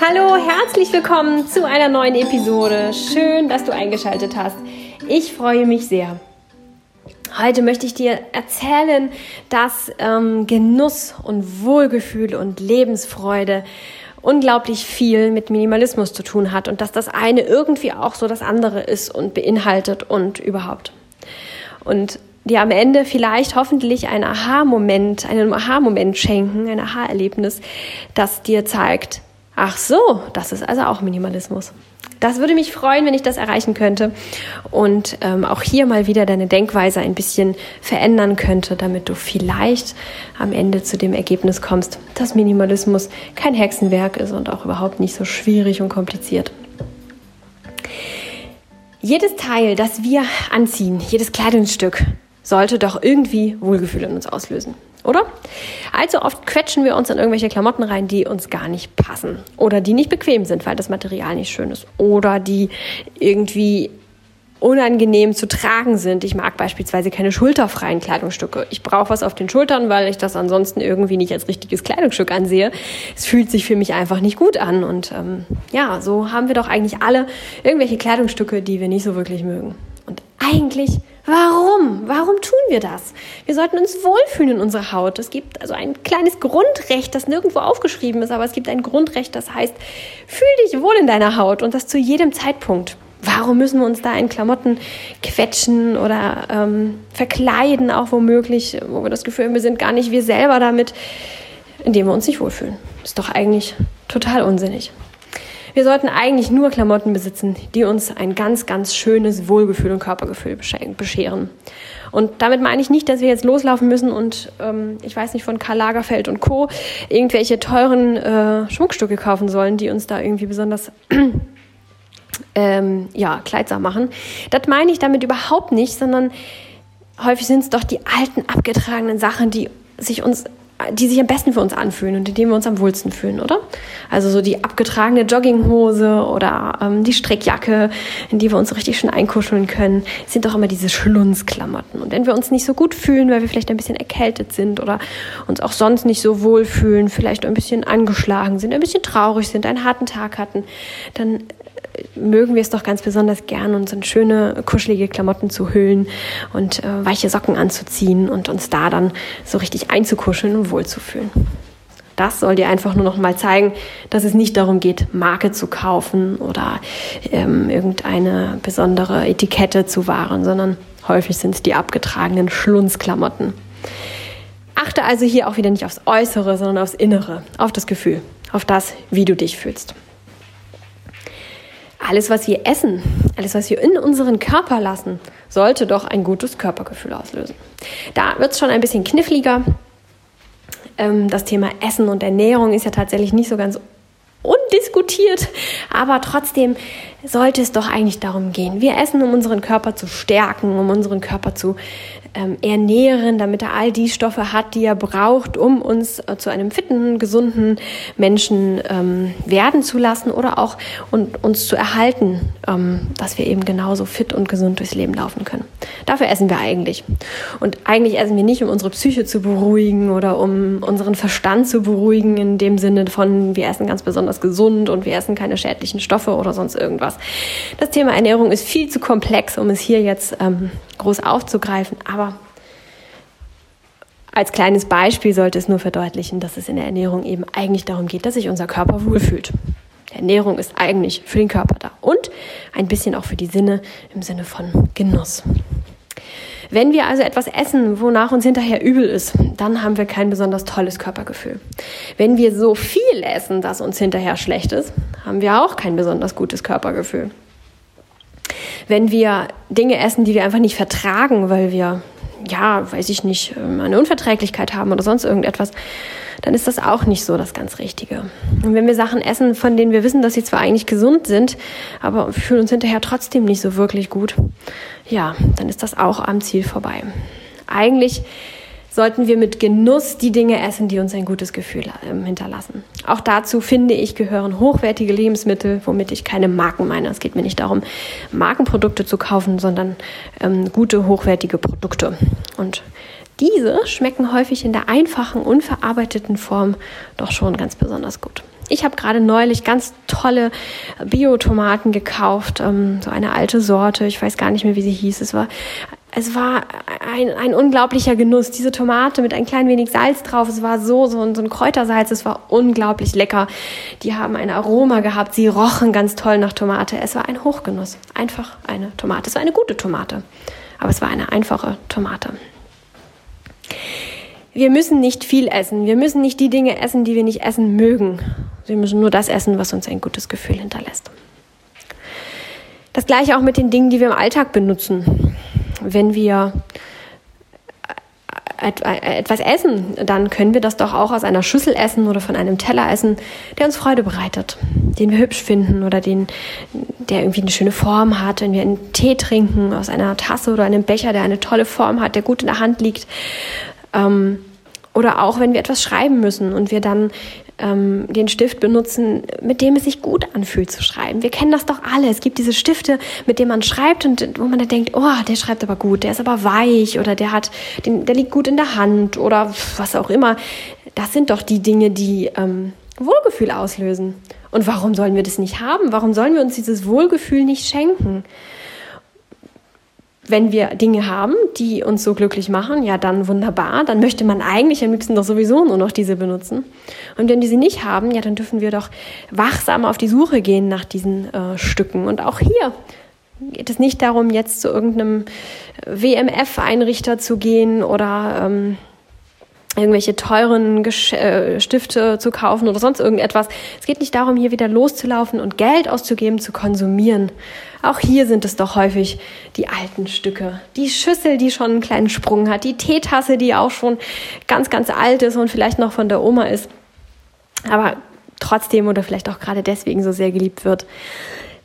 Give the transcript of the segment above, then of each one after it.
Hallo, herzlich willkommen zu einer neuen Episode. Schön, dass du eingeschaltet hast. Ich freue mich sehr. Heute möchte ich dir erzählen, dass ähm, Genuss und Wohlgefühl und Lebensfreude unglaublich viel mit Minimalismus zu tun hat und dass das eine irgendwie auch so das andere ist und beinhaltet und überhaupt. Und dir am Ende vielleicht hoffentlich einen Aha-Moment, einen Aha-Moment schenken, ein Aha-Erlebnis, das dir zeigt, ach so, das ist also auch Minimalismus. Das würde mich freuen, wenn ich das erreichen könnte und ähm, auch hier mal wieder deine Denkweise ein bisschen verändern könnte, damit du vielleicht am Ende zu dem Ergebnis kommst, dass Minimalismus kein Hexenwerk ist und auch überhaupt nicht so schwierig und kompliziert. Jedes Teil, das wir anziehen, jedes Kleidungsstück, sollte doch irgendwie Wohlgefühl in uns auslösen oder? Allzu oft quetschen wir uns in irgendwelche Klamotten rein, die uns gar nicht passen oder die nicht bequem sind, weil das Material nicht schön ist oder die irgendwie unangenehm zu tragen sind. Ich mag beispielsweise keine schulterfreien Kleidungsstücke. Ich brauche was auf den Schultern, weil ich das ansonsten irgendwie nicht als richtiges Kleidungsstück ansehe. Es fühlt sich für mich einfach nicht gut an. Und ähm, ja, so haben wir doch eigentlich alle irgendwelche Kleidungsstücke, die wir nicht so wirklich mögen. Und eigentlich Warum? Warum tun wir das? Wir sollten uns wohlfühlen in unserer Haut. Es gibt also ein kleines Grundrecht, das nirgendwo aufgeschrieben ist, aber es gibt ein Grundrecht, das heißt, fühl dich wohl in deiner Haut und das zu jedem Zeitpunkt. Warum müssen wir uns da in Klamotten quetschen oder ähm, verkleiden, auch womöglich, wo wir das Gefühl haben, wir sind gar nicht wir selber damit, indem wir uns nicht wohlfühlen? Ist doch eigentlich total unsinnig. Wir sollten eigentlich nur Klamotten besitzen, die uns ein ganz, ganz schönes Wohlgefühl und Körpergefühl bescheren. Und damit meine ich nicht, dass wir jetzt loslaufen müssen und ähm, ich weiß nicht von Karl Lagerfeld und Co. irgendwelche teuren äh, Schmuckstücke kaufen sollen, die uns da irgendwie besonders ähm, ja, kleidsam machen. Das meine ich damit überhaupt nicht, sondern häufig sind es doch die alten, abgetragenen Sachen, die sich uns die sich am besten für uns anfühlen und in denen wir uns am wohlsten fühlen, oder? Also so die abgetragene Jogginghose oder ähm, die Strickjacke, in die wir uns richtig schön einkuscheln können, sind doch immer diese Schlunzklamotten. Und wenn wir uns nicht so gut fühlen, weil wir vielleicht ein bisschen erkältet sind oder uns auch sonst nicht so wohl fühlen, vielleicht ein bisschen angeschlagen sind, ein bisschen traurig sind, einen harten Tag hatten, dann mögen wir es doch ganz besonders gern, uns in schöne, kuschelige Klamotten zu hüllen und äh, weiche Socken anzuziehen und uns da dann so richtig einzukuscheln und wohlzufühlen. Das soll dir einfach nur noch mal zeigen, dass es nicht darum geht, Marke zu kaufen oder ähm, irgendeine besondere Etikette zu wahren, sondern häufig sind es die abgetragenen Schlunzklamotten. Achte also hier auch wieder nicht aufs Äußere, sondern aufs Innere, auf das Gefühl, auf das, wie du dich fühlst alles, was wir essen, alles, was wir in unseren Körper lassen, sollte doch ein gutes Körpergefühl auslösen. Da wird es schon ein bisschen kniffliger. Ähm, das Thema Essen und Ernährung ist ja tatsächlich nicht so ganz undiskutiert, aber trotzdem sollte es doch eigentlich darum gehen. Wir essen, um unseren Körper zu stärken, um unseren Körper zu ähm, ernähren, damit er all die Stoffe hat, die er braucht, um uns äh, zu einem fitten, gesunden Menschen ähm, werden zu lassen oder auch und, uns zu erhalten, ähm, dass wir eben genauso fit und gesund durchs Leben laufen können. Dafür essen wir eigentlich. Und eigentlich essen wir nicht, um unsere Psyche zu beruhigen oder um unseren Verstand zu beruhigen, in dem Sinne von, wir essen ganz besonders gesund und wir essen keine schädlichen Stoffe oder sonst irgendwas. Das Thema Ernährung ist viel zu komplex, um es hier jetzt ähm, groß aufzugreifen, aber als kleines Beispiel sollte es nur verdeutlichen, dass es in der Ernährung eben eigentlich darum geht, dass sich unser Körper wohlfühlt. Ernährung ist eigentlich für den Körper da und ein bisschen auch für die Sinne im Sinne von Genuss. Wenn wir also etwas essen, wonach uns hinterher übel ist, dann haben wir kein besonders tolles Körpergefühl. Wenn wir so viel essen, dass uns hinterher schlecht ist, haben wir auch kein besonders gutes Körpergefühl. Wenn wir Dinge essen, die wir einfach nicht vertragen, weil wir, ja, weiß ich nicht, ähm, eine Unverträglichkeit haben oder sonst irgendetwas, dann ist das auch nicht so das ganz Richtige. Und wenn wir Sachen essen, von denen wir wissen, dass sie zwar eigentlich gesund sind, aber fühlen uns hinterher trotzdem nicht so wirklich gut, ja, dann ist das auch am Ziel vorbei. Eigentlich sollten wir mit Genuss die Dinge essen, die uns ein gutes Gefühl ähm, hinterlassen. Auch dazu finde ich gehören hochwertige Lebensmittel, womit ich keine Marken meine. Es geht mir nicht darum, Markenprodukte zu kaufen, sondern ähm, gute, hochwertige Produkte. Und diese schmecken häufig in der einfachen, unverarbeiteten Form doch schon ganz besonders gut. Ich habe gerade neulich ganz tolle Bio-Tomaten gekauft, ähm, so eine alte Sorte. Ich weiß gar nicht mehr, wie sie hieß. Es war, es war ein, ein unglaublicher Genuss. Diese Tomate mit ein klein wenig Salz drauf. Es war so, so, so ein Kräutersalz. Es war unglaublich lecker. Die haben ein Aroma gehabt. Sie rochen ganz toll nach Tomate. Es war ein Hochgenuss. Einfach eine Tomate. Es war eine gute Tomate. Aber es war eine einfache Tomate. Wir müssen nicht viel essen. Wir müssen nicht die Dinge essen, die wir nicht essen mögen. Wir müssen nur das essen, was uns ein gutes Gefühl hinterlässt. Das gleiche auch mit den Dingen, die wir im Alltag benutzen. Wenn wir etwas essen, dann können wir das doch auch aus einer Schüssel essen oder von einem Teller essen, der uns Freude bereitet, den wir hübsch finden oder den, der irgendwie eine schöne Form hat. Wenn wir einen Tee trinken aus einer Tasse oder einem Becher, der eine tolle Form hat, der gut in der Hand liegt, ähm, oder auch wenn wir etwas schreiben müssen und wir dann ähm, den Stift benutzen, mit dem es sich gut anfühlt zu schreiben. Wir kennen das doch alle. Es gibt diese Stifte, mit denen man schreibt und wo man dann denkt, oh, der schreibt aber gut, der ist aber weich oder der hat, den, der liegt gut in der Hand oder was auch immer. Das sind doch die Dinge, die ähm, Wohlgefühl auslösen. Und warum sollen wir das nicht haben? Warum sollen wir uns dieses Wohlgefühl nicht schenken? wenn wir Dinge haben, die uns so glücklich machen, ja, dann wunderbar. Dann möchte man eigentlich am liebsten doch sowieso nur noch diese benutzen. Und wenn wir sie nicht haben, ja, dann dürfen wir doch wachsam auf die Suche gehen nach diesen äh, Stücken. Und auch hier geht es nicht darum, jetzt zu irgendeinem WMF-Einrichter zu gehen oder ähm, irgendwelche teuren Gesch äh, Stifte zu kaufen oder sonst irgendetwas. Es geht nicht darum, hier wieder loszulaufen und Geld auszugeben, zu konsumieren. Auch hier sind es doch häufig die alten Stücke. Die Schüssel, die schon einen kleinen Sprung hat, die Teetasse, die auch schon ganz, ganz alt ist und vielleicht noch von der Oma ist, aber trotzdem oder vielleicht auch gerade deswegen so sehr geliebt wird.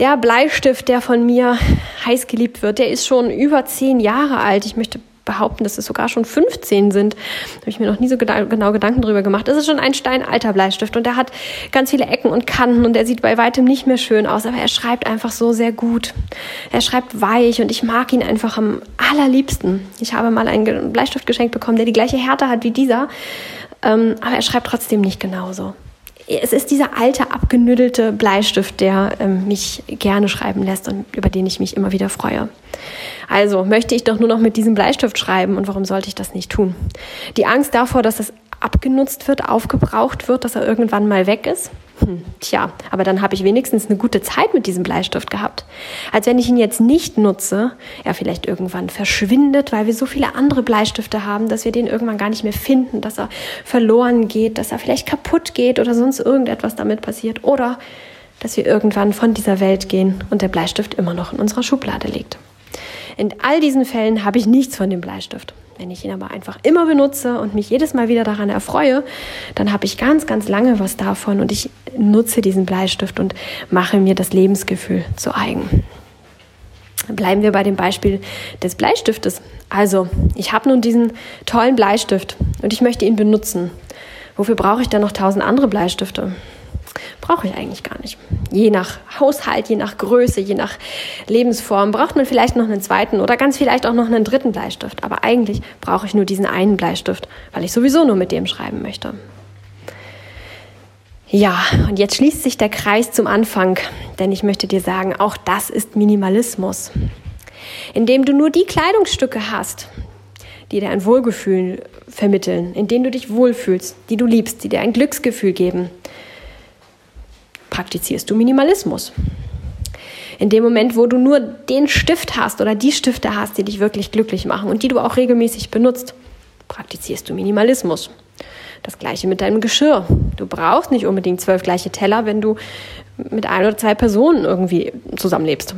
Der Bleistift, der von mir heiß geliebt wird, der ist schon über zehn Jahre alt. Ich möchte behaupten, dass es sogar schon 15 sind. Da habe ich mir noch nie so genau Gedanken drüber gemacht. Es ist schon ein steinalter Bleistift und der hat ganz viele Ecken und Kanten und der sieht bei weitem nicht mehr schön aus, aber er schreibt einfach so sehr gut. Er schreibt weich und ich mag ihn einfach am allerliebsten. Ich habe mal einen Bleistift geschenkt bekommen, der die gleiche Härte hat wie dieser, ähm, aber er schreibt trotzdem nicht genauso es ist dieser alte, abgenüddelte Bleistift, der ähm, mich gerne schreiben lässt und über den ich mich immer wieder freue. Also möchte ich doch nur noch mit diesem Bleistift schreiben und warum sollte ich das nicht tun? Die Angst davor, dass es abgenutzt wird, aufgebraucht wird, dass er irgendwann mal weg ist, hm, tja, aber dann habe ich wenigstens eine gute Zeit mit diesem Bleistift gehabt. Als wenn ich ihn jetzt nicht nutze, er vielleicht irgendwann verschwindet, weil wir so viele andere Bleistifte haben, dass wir den irgendwann gar nicht mehr finden, dass er verloren geht, dass er vielleicht kaputt geht oder sonst irgendetwas damit passiert oder dass wir irgendwann von dieser Welt gehen und der Bleistift immer noch in unserer Schublade liegt. In all diesen Fällen habe ich nichts von dem Bleistift. Wenn ich ihn aber einfach immer benutze und mich jedes Mal wieder daran erfreue, dann habe ich ganz, ganz lange was davon und ich nutze diesen Bleistift und mache mir das Lebensgefühl zu eigen. Bleiben wir bei dem Beispiel des Bleistiftes. Also, ich habe nun diesen tollen Bleistift und ich möchte ihn benutzen. Wofür brauche ich dann noch tausend andere Bleistifte? Brauche ich eigentlich gar nicht. Je nach Haushalt, je nach Größe, je nach Lebensform braucht man vielleicht noch einen zweiten oder ganz vielleicht auch noch einen dritten Bleistift. Aber eigentlich brauche ich nur diesen einen Bleistift, weil ich sowieso nur mit dem schreiben möchte. Ja, und jetzt schließt sich der Kreis zum Anfang, denn ich möchte dir sagen, auch das ist Minimalismus. Indem du nur die Kleidungsstücke hast, die dir ein Wohlgefühl vermitteln, in denen du dich wohlfühlst, die du liebst, die dir ein Glücksgefühl geben, praktizierst du Minimalismus. In dem Moment, wo du nur den Stift hast oder die Stifte hast, die dich wirklich glücklich machen und die du auch regelmäßig benutzt, praktizierst du Minimalismus. Das gleiche mit deinem Geschirr. Du brauchst nicht unbedingt zwölf gleiche Teller, wenn du mit ein oder zwei Personen irgendwie zusammenlebst.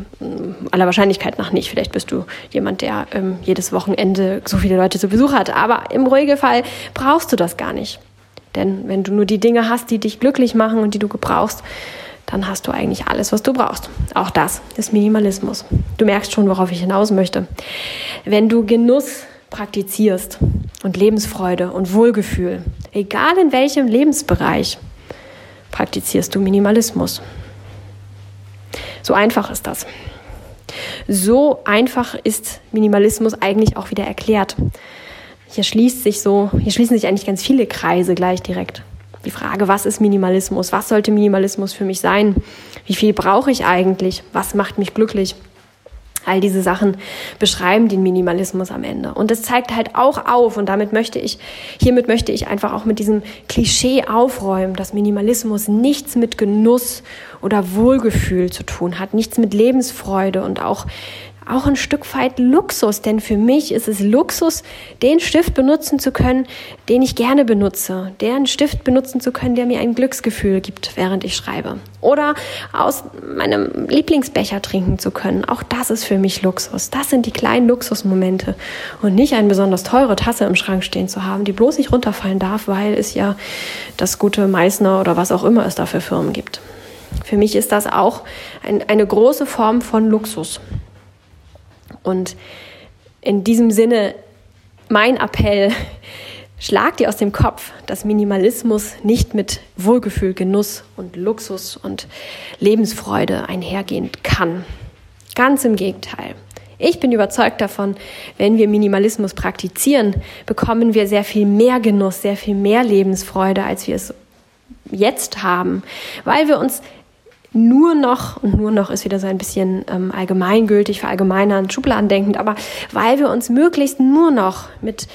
Aller Wahrscheinlichkeit nach nicht. Vielleicht bist du jemand, der ähm, jedes Wochenende so viele Leute zu Besuch hat. Aber im Regelfall brauchst du das gar nicht. Denn wenn du nur die Dinge hast, die dich glücklich machen und die du gebrauchst, dann hast du eigentlich alles, was du brauchst. Auch das ist Minimalismus. Du merkst schon, worauf ich hinaus möchte. Wenn du Genuss praktizierst, und Lebensfreude und Wohlgefühl. Egal in welchem Lebensbereich praktizierst du Minimalismus. So einfach ist das. So einfach ist Minimalismus eigentlich auch wieder erklärt. Hier schließt sich so, hier schließen sich eigentlich ganz viele Kreise gleich direkt. Die Frage, was ist Minimalismus? Was sollte Minimalismus für mich sein? Wie viel brauche ich eigentlich? Was macht mich glücklich? All diese Sachen beschreiben den Minimalismus am Ende. Und es zeigt halt auch auf, und damit möchte ich, hiermit möchte ich einfach auch mit diesem Klischee aufräumen, dass Minimalismus nichts mit Genuss oder Wohlgefühl zu tun hat, nichts mit Lebensfreude und auch auch ein Stück weit Luxus, denn für mich ist es Luxus, den Stift benutzen zu können, den ich gerne benutze, den Stift benutzen zu können, der mir ein Glücksgefühl gibt, während ich schreibe. Oder aus meinem Lieblingsbecher trinken zu können. Auch das ist für mich Luxus. Das sind die kleinen Luxusmomente und nicht eine besonders teure Tasse im Schrank stehen zu haben, die bloß nicht runterfallen darf, weil es ja das gute Meißner oder was auch immer es da für Firmen gibt. Für mich ist das auch ein, eine große Form von Luxus. Und in diesem Sinne mein Appell, schlag dir aus dem Kopf, dass Minimalismus nicht mit Wohlgefühl, Genuss und Luxus und Lebensfreude einhergehen kann. Ganz im Gegenteil. Ich bin überzeugt davon, wenn wir Minimalismus praktizieren, bekommen wir sehr viel mehr Genuss, sehr viel mehr Lebensfreude, als wir es jetzt haben, weil wir uns nur noch, und nur noch ist wieder so ein bisschen ähm, allgemeingültig, verallgemeinernd, schubladendenkend, aber weil wir uns möglichst nur noch mit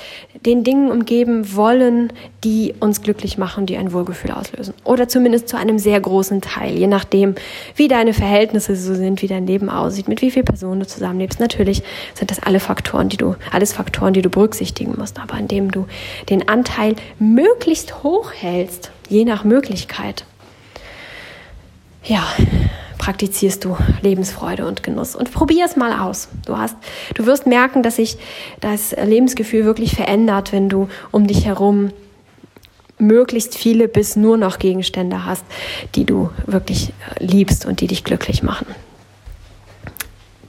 den Dingen umgeben wollen, die uns glücklich machen, die ein Wohlgefühl auslösen. Oder zumindest zu einem sehr großen Teil, je nachdem, wie deine Verhältnisse so sind, wie dein Leben aussieht, mit wie vielen Personen du zusammenlebst. Natürlich sind das alle Faktoren, die du, alles Faktoren, die du berücksichtigen musst, aber indem du den Anteil möglichst hoch hältst, je nach Möglichkeit, ja, praktizierst du Lebensfreude und Genuss. Und probier es mal aus. Du hast, du wirst merken, dass sich das Lebensgefühl wirklich verändert, wenn du um dich herum möglichst viele bis nur noch Gegenstände hast, die du wirklich liebst und die dich glücklich machen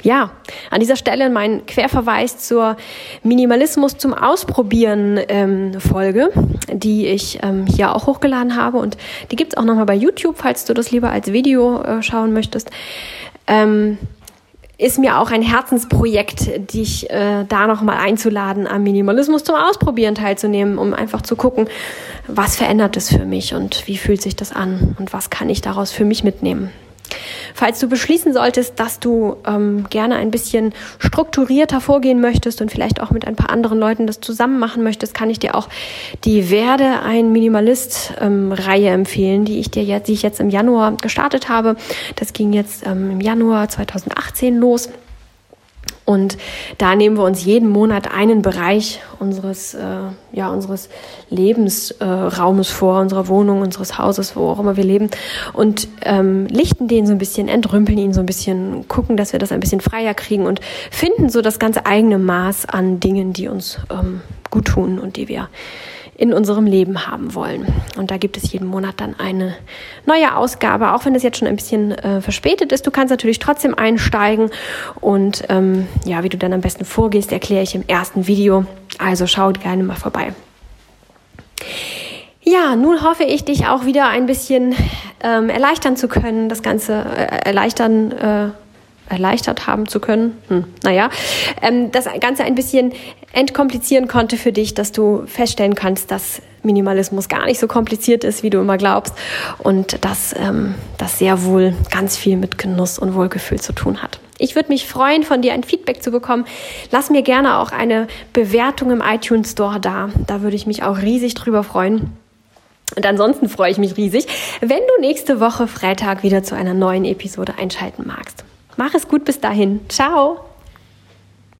ja, an dieser Stelle mein Querverweis zur Minimalismus zum Ausprobieren ähm, Folge, die ich ähm, hier auch hochgeladen habe und die gibt's auch nochmal bei YouTube, falls du das lieber als Video äh, schauen möchtest. Ähm, ist mir auch ein Herzensprojekt, dich äh, da nochmal einzuladen, am Minimalismus zum Ausprobieren teilzunehmen, um einfach zu gucken, was verändert es für mich und wie fühlt sich das an und was kann ich daraus für mich mitnehmen. Falls du beschließen solltest, dass du ähm, gerne ein bisschen strukturierter vorgehen möchtest und vielleicht auch mit ein paar anderen Leuten das zusammen machen möchtest, kann ich dir auch die Werde ein Minimalist-Reihe ähm, empfehlen, die ich dir jetzt, die ich jetzt im Januar gestartet habe. Das ging jetzt ähm, im Januar 2018 los. Und da nehmen wir uns jeden Monat einen Bereich unseres, äh, ja, unseres Lebensraumes äh, vor, unserer Wohnung, unseres Hauses, wo auch immer wir leben. Und ähm, lichten den so ein bisschen, entrümpeln ihn so ein bisschen, gucken, dass wir das ein bisschen freier kriegen und finden so das ganze eigene Maß an Dingen, die uns ähm, gut tun und die wir in unserem Leben haben wollen. Und da gibt es jeden Monat dann eine neue Ausgabe, auch wenn es jetzt schon ein bisschen äh, verspätet ist. Du kannst natürlich trotzdem einsteigen und ähm, ja, wie du dann am besten vorgehst, erkläre ich im ersten Video. Also schau gerne mal vorbei. Ja, nun hoffe ich, dich auch wieder ein bisschen ähm, erleichtern zu können, das Ganze äh, erleichtern. Äh, erleichtert haben zu können. Hm, naja, ähm, das Ganze ein bisschen entkomplizieren konnte für dich, dass du feststellen kannst, dass Minimalismus gar nicht so kompliziert ist, wie du immer glaubst und dass ähm, das sehr wohl ganz viel mit Genuss und Wohlgefühl zu tun hat. Ich würde mich freuen, von dir ein Feedback zu bekommen. Lass mir gerne auch eine Bewertung im iTunes Store da. Da würde ich mich auch riesig drüber freuen. Und ansonsten freue ich mich riesig, wenn du nächste Woche Freitag wieder zu einer neuen Episode einschalten magst. Mach es gut bis dahin. Ciao.